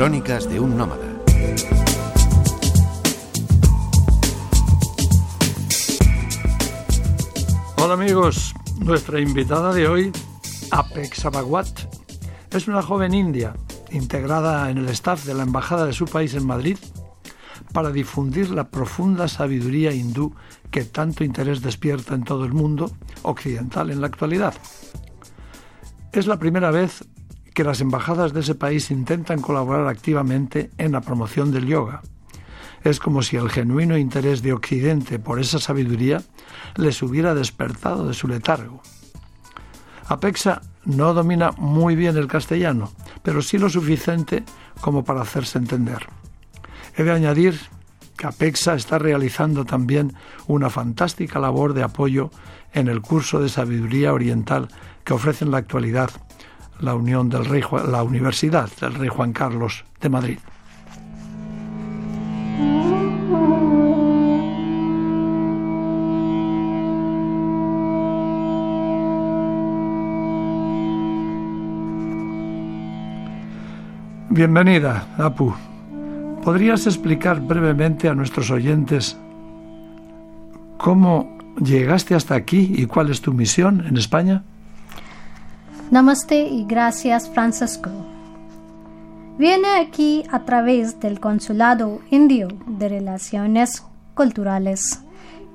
Crónicas de un nómada. Hola amigos, nuestra invitada de hoy, Apex Abagwat, es una joven india integrada en el staff de la Embajada de su país en Madrid para difundir la profunda sabiduría hindú que tanto interés despierta en todo el mundo occidental en la actualidad. Es la primera vez que las embajadas de ese país intentan colaborar activamente en la promoción del yoga. Es como si el genuino interés de Occidente por esa sabiduría les hubiera despertado de su letargo. Apexa no domina muy bien el castellano, pero sí lo suficiente como para hacerse entender. He de añadir que APEXA está realizando también una fantástica labor de apoyo en el curso de sabiduría oriental que ofrece en la actualidad la, Unión del Rey, la Universidad del Rey Juan Carlos de Madrid. Bienvenida, Apu. ¿Podrías explicar brevemente a nuestros oyentes cómo llegaste hasta aquí y cuál es tu misión en España? Namaste y gracias Francisco. Viene aquí a través del Consulado Indio de Relaciones Culturales,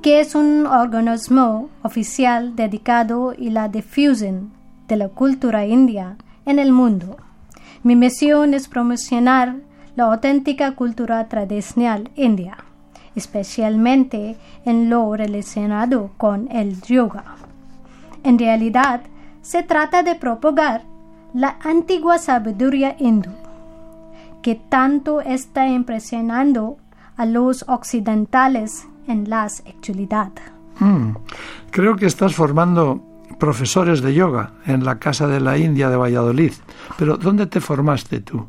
que es un organismo oficial dedicado a la difusión de la cultura india en el mundo. Mi misión es promocionar la auténtica cultura tradicional india, especialmente en lo relacionado con el yoga. En realidad, se trata de propagar la antigua sabiduría hindú, que tanto está impresionando a los occidentales en la actualidad. Hmm. Creo que estás formando profesores de yoga en la Casa de la India de Valladolid. Pero ¿dónde te formaste tú?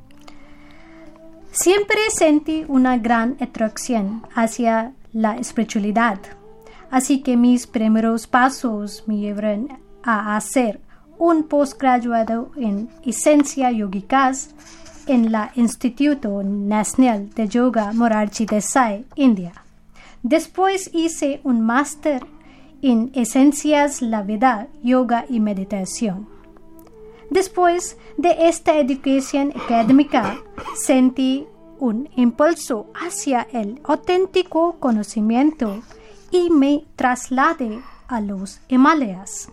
Siempre sentí una gran atracción hacia la espiritualidad, así que mis primeros pasos me llevaron a hacer un postgraduado en Esencia Yogicas en la Instituto Nacional de Yoga Morarchi Desai, India. Después hice un máster en Esencias la Vida, Yoga y Meditación. Después de esta educación académica, sentí un impulso hacia el auténtico conocimiento y me trasladé a los Himalayas,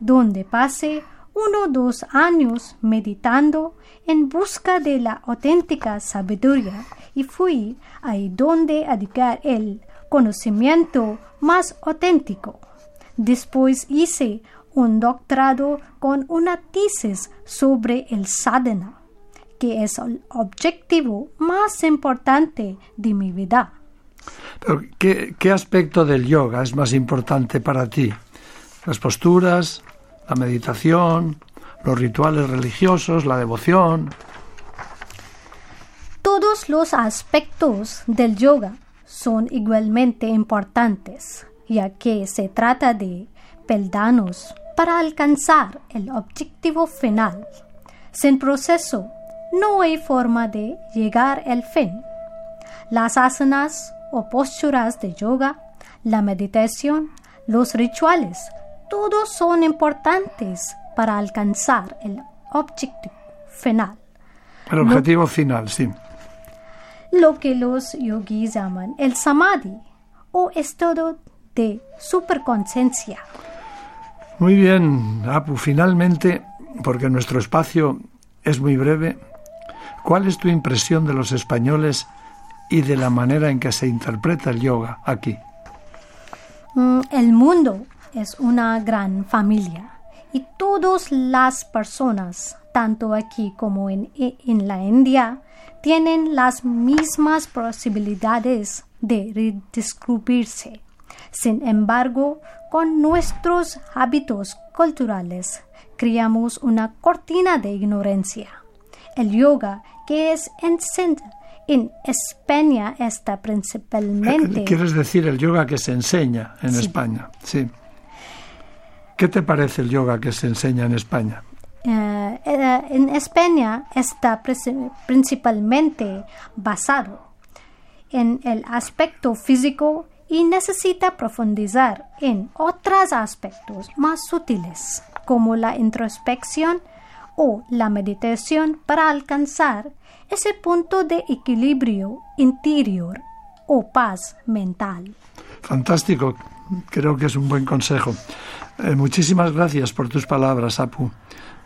donde pasé uno o dos años meditando en busca de la auténtica sabiduría y fui ahí donde educar el conocimiento más auténtico. Después hice un doctorado con una tesis sobre el sadhana, que es el objetivo más importante de mi vida. ¿qué, ¿Qué aspecto del yoga es más importante para ti? ¿Las posturas, la meditación, los rituales religiosos, la devoción? Todos los aspectos del yoga son igualmente importantes, ya que se trata de peldaños para alcanzar el objetivo final. Sin proceso, no hay forma de llegar al fin. Las asanas o posturas de yoga, la meditación, los rituales, todos son importantes para alcanzar el objetivo final. El objetivo final, sí lo que los yogis llaman el samadhi o estado de superconciencia. Muy bien, Apu, finalmente, porque nuestro espacio es muy breve, ¿cuál es tu impresión de los españoles y de la manera en que se interpreta el yoga aquí? Mm, el mundo es una gran familia y todas las personas, tanto aquí como en, en la India, tienen las mismas posibilidades de redescubrirse. Sin embargo, con nuestros hábitos culturales creamos una cortina de ignorancia. El yoga, que es en, en España, está principalmente. ¿Quieres decir el yoga que se enseña en España? Sí. ¿Qué te parece el yoga que se enseña en España? eh, eh, en España está principalmente basado en el aspecto físico y necesita profundizar en otros aspectos más sutiles, como la introspección o la meditación para alcanzar ese punto de equilibrio interior o paz mental. Fantástico, creo que es un buen consejo. Eh, muchísimas gracias por tus palabras, Apu,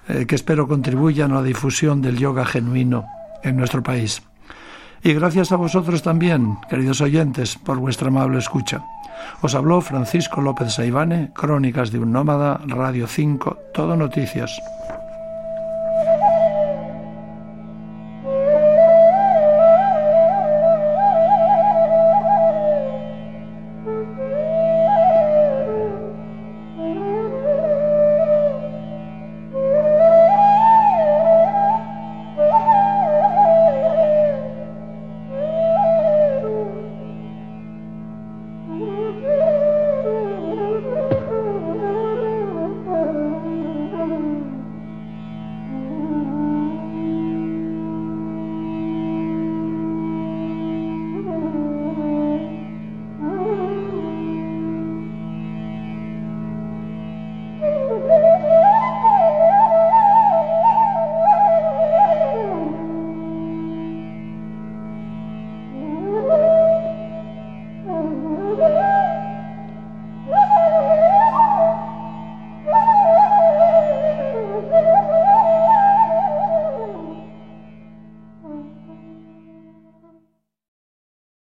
eh, que espero contribuyan a la difusión del yoga genuino en nuestro país. Y gracias a vosotros también, queridos oyentes, por vuestra amable escucha. Os habló Francisco López Saibane, Crónicas de un Nómada, Radio 5, Todo Noticias.